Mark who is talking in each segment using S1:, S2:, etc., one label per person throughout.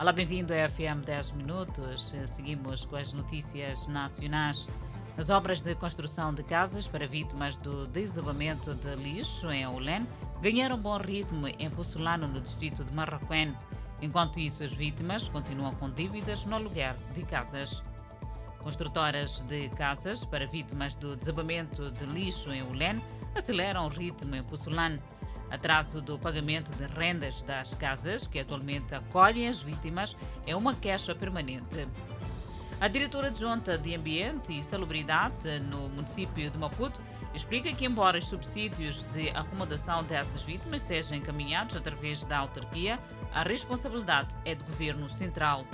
S1: Olá, bem-vindo a FM 10 Minutos. Seguimos com as notícias nacionais. As obras de construção de casas para vítimas do desabamento de lixo em Aulén ganharam bom ritmo em Possolano, no distrito de Marroquém. Enquanto isso, as vítimas continuam com dívidas no aluguer de casas. Construtoras de casas para vítimas do desabamento de lixo em Aulén aceleram o ritmo em Possolano. Atraso do pagamento de rendas das casas que atualmente acolhem as vítimas é uma queixa permanente. A diretora adjunta de Ambiente e Salubridade no município de Maputo explica que, embora os subsídios de acomodação dessas vítimas sejam encaminhados através da autarquia, a responsabilidade é do governo central.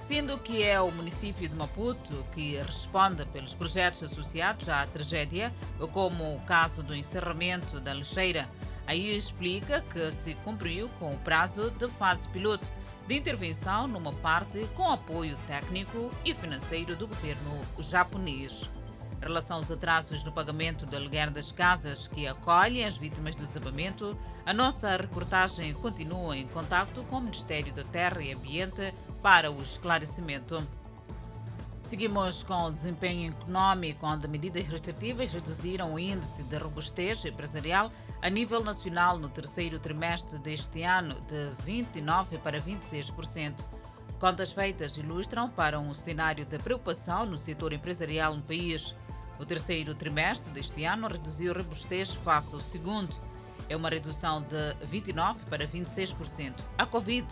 S1: Sendo que é o município de Maputo que responde pelos projetos associados à tragédia, como o caso do encerramento da lixeira, aí explica que se cumpriu com o prazo de fase piloto de intervenção numa parte com apoio técnico e financeiro do governo japonês. Em relação aos atrasos no pagamento do aluguer das casas que acolhem as vítimas do desabamento, a nossa reportagem continua em contato com o Ministério da Terra e Ambiente para o esclarecimento. Seguimos com o desempenho econômico, onde medidas restritivas reduziram o índice de robustez empresarial a nível nacional no terceiro trimestre deste ano de 29% para 26%. Contas feitas ilustram para um cenário de preocupação no setor empresarial no país. O terceiro trimestre deste ano reduziu a robustez face ao segundo. É uma redução de 29% para 26%. A Covid,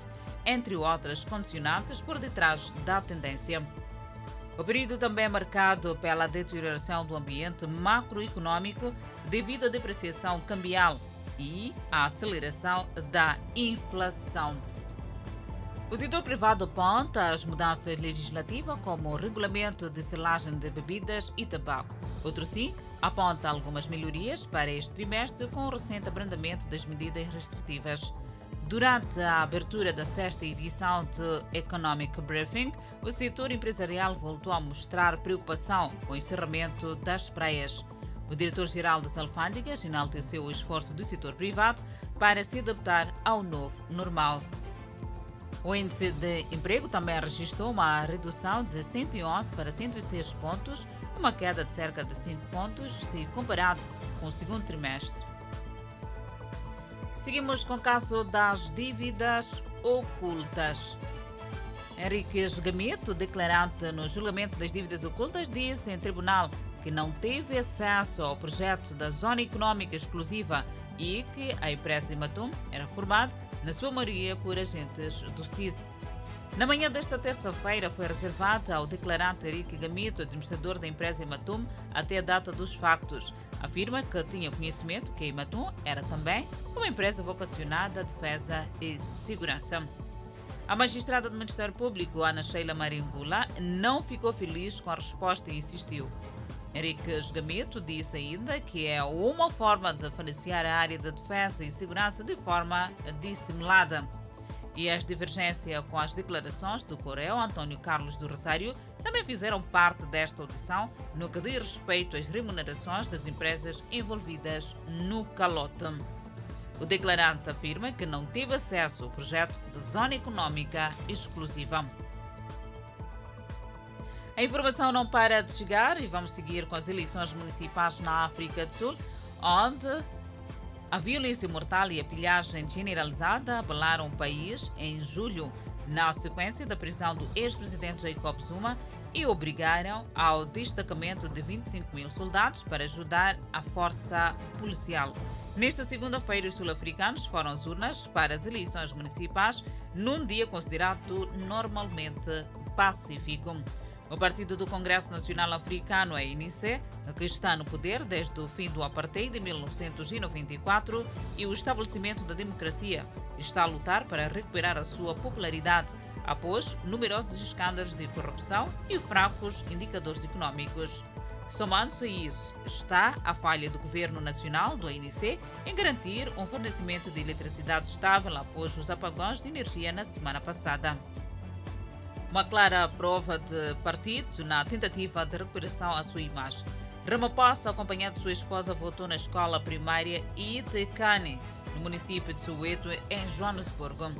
S1: entre outras condicionantes, por detrás da tendência. O período também é marcado pela deterioração do ambiente macroeconômico devido à depreciação cambial e à aceleração da inflação. O setor privado aponta as mudanças legislativas como o regulamento de selagem de bebidas e tabaco. Outro sim aponta algumas melhorias para este trimestre com o recente abrandamento das medidas restritivas. Durante a abertura da sexta edição do Economic Briefing, o setor empresarial voltou a mostrar preocupação com o encerramento das praias. O diretor-geral das alfândegas enalteceu o esforço do setor privado para se adaptar ao novo normal. O índice de emprego também registrou uma redução de 111 para 106 pontos, uma queda de cerca de 5 pontos se comparado com o segundo trimestre. Seguimos com o caso das dívidas ocultas. Henrique Gameto, declarante no julgamento das dívidas ocultas, disse em tribunal que não teve acesso ao projeto da Zona Econômica Exclusiva e que a empresa Imatum era formada, na sua maioria, por agentes do CIS. Na manhã desta terça-feira foi reservada ao declarante Henrique Gamito, administrador da empresa Imatum, até a data dos factos. Afirma que tinha conhecimento que a Imatum era também uma empresa vocacionada à defesa e segurança. A magistrada do Ministério Público, Ana Sheila Maringula, não ficou feliz com a resposta e insistiu. Henrique Gamito disse ainda que é uma forma de financiar a área de defesa e segurança de forma dissimulada. E as divergências com as declarações do Correio António Carlos do Rosário também fizeram parte desta audição no que diz respeito às remunerações das empresas envolvidas no calote. O declarante afirma que não teve acesso ao projeto de zona econômica exclusiva. A informação não para de chegar e vamos seguir com as eleições municipais na África do Sul, onde a violência mortal e a pilhagem generalizada abalaram o país em julho, na sequência da prisão do ex-presidente Jacob Zuma e obrigaram ao destacamento de 25 mil soldados para ajudar a força policial. Nesta segunda-feira, os sul-africanos foram às urnas para as eleições municipais num dia considerado normalmente pacífico. O Partido do Congresso Nacional Africano, a ANC, que está no poder desde o fim do apartheid de 1994 e o estabelecimento da democracia, está a lutar para recuperar a sua popularidade após numerosos escândalos de corrupção e fracos indicadores econômicos. Somando-se a isso, está a falha do Governo Nacional, do ANC, em garantir um fornecimento de eletricidade estável após os apagões de energia na semana passada. Uma clara prova de partido na tentativa de recuperação à sua imagem. Ramaphosa, acompanhado de sua esposa, votou na escola primária Itekane, no município de Soweto, em Joanesburgo.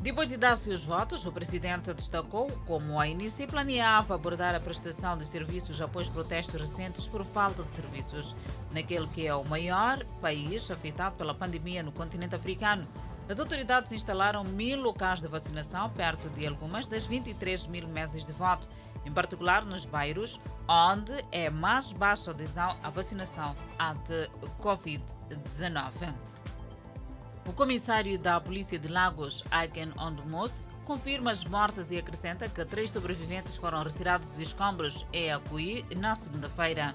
S1: Depois de dar seus votos, o presidente destacou como a Inici planeava abordar a prestação de serviços após protestos recentes por falta de serviços, naquele que é o maior país afetado pela pandemia no continente africano. As autoridades instalaram mil locais de vacinação perto de algumas das 23 mil mesas de voto, em particular nos bairros onde é mais baixa adesão à vacinação anti-Covid-19. O comissário da Polícia de Lagos, Aiken Ondmos, confirma as mortes e acrescenta que três sobreviventes foram retirados dos escombros em Acuí na segunda-feira.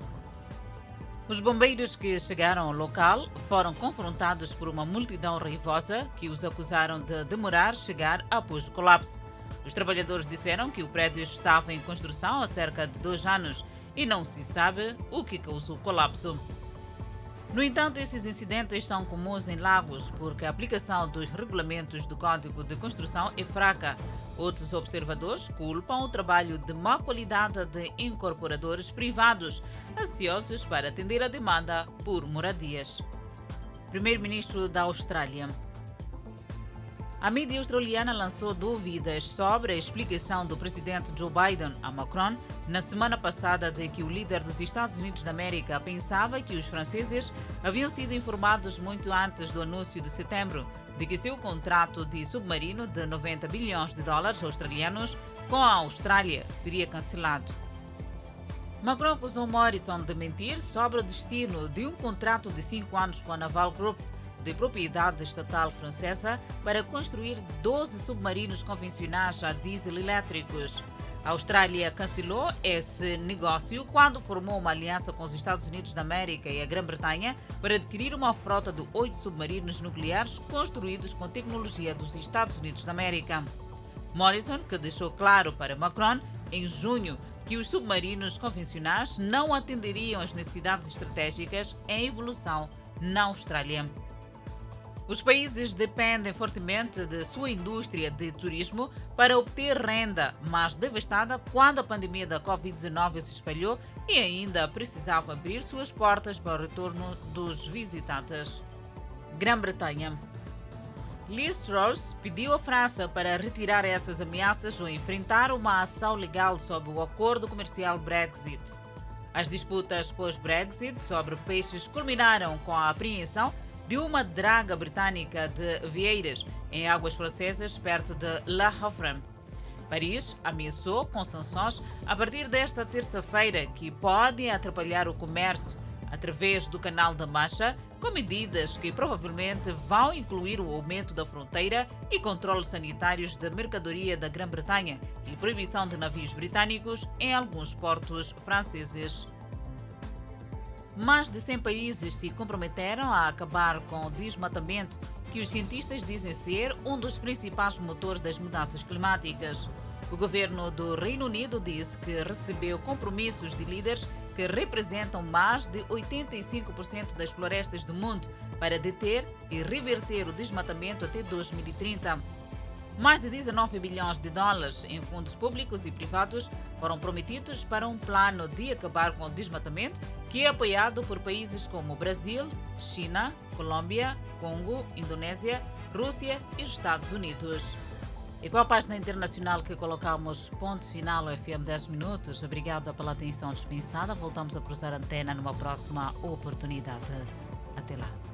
S1: Os bombeiros que chegaram ao local foram confrontados por uma multidão raivosa que os acusaram de demorar chegar após o colapso. Os trabalhadores disseram que o prédio estava em construção há cerca de dois anos e não se sabe o que causou o colapso. No entanto, esses incidentes são comuns em Lagos porque a aplicação dos regulamentos do Código de Construção é fraca. Outros observadores culpam o trabalho de má qualidade de incorporadores privados, ansiosos para atender a demanda por moradias. Primeiro-Ministro da Austrália a mídia australiana lançou dúvidas sobre a explicação do presidente Joe Biden a Macron na semana passada de que o líder dos Estados Unidos da América pensava que os franceses haviam sido informados muito antes do anúncio de setembro de que seu contrato de submarino de 90 bilhões de dólares australianos com a Austrália seria cancelado. Macron acusou Morrison de mentir sobre o destino de um contrato de cinco anos com a Naval Group de propriedade estatal francesa para construir 12 submarinos convencionais a diesel elétricos. A Austrália cancelou esse negócio quando formou uma aliança com os Estados Unidos da América e a Grã-Bretanha para adquirir uma frota de oito submarinos nucleares construídos com tecnologia dos Estados Unidos da América. Morrison, que deixou claro para Macron em junho que os submarinos convencionais não atenderiam às necessidades estratégicas em evolução na Austrália. Os países dependem fortemente de sua indústria de turismo para obter renda, mas devastada quando a pandemia da Covid-19 se espalhou e ainda precisavam abrir suas portas para o retorno dos visitantes. Grã-Bretanha. Liz Truss pediu à França para retirar essas ameaças ou enfrentar uma ação legal sobre o acordo comercial Brexit. As disputas pós-Brexit sobre peixes culminaram com a apreensão de uma draga britânica de Vieiras, em águas francesas, perto de La Havre. Paris ameaçou com sanções a partir desta terça-feira que podem atrapalhar o comércio através do Canal da Mancha, com medidas que provavelmente vão incluir o aumento da fronteira e controles sanitários da mercadoria da Grã-Bretanha e proibição de navios britânicos em alguns portos franceses. Mais de 100 países se comprometeram a acabar com o desmatamento, que os cientistas dizem ser um dos principais motores das mudanças climáticas. O governo do Reino Unido disse que recebeu compromissos de líderes que representam mais de 85% das florestas do mundo para deter e reverter o desmatamento até 2030. Mais de 19 bilhões de dólares em fundos públicos e privados foram prometidos para um plano de acabar com o desmatamento que é apoiado por países como Brasil, China, Colômbia, Congo, Indonésia, Rússia e Estados Unidos. E com a página internacional que colocamos ponto final ao FM 10 minutos, obrigada pela atenção dispensada. Voltamos a cruzar a antena numa próxima oportunidade. Até lá.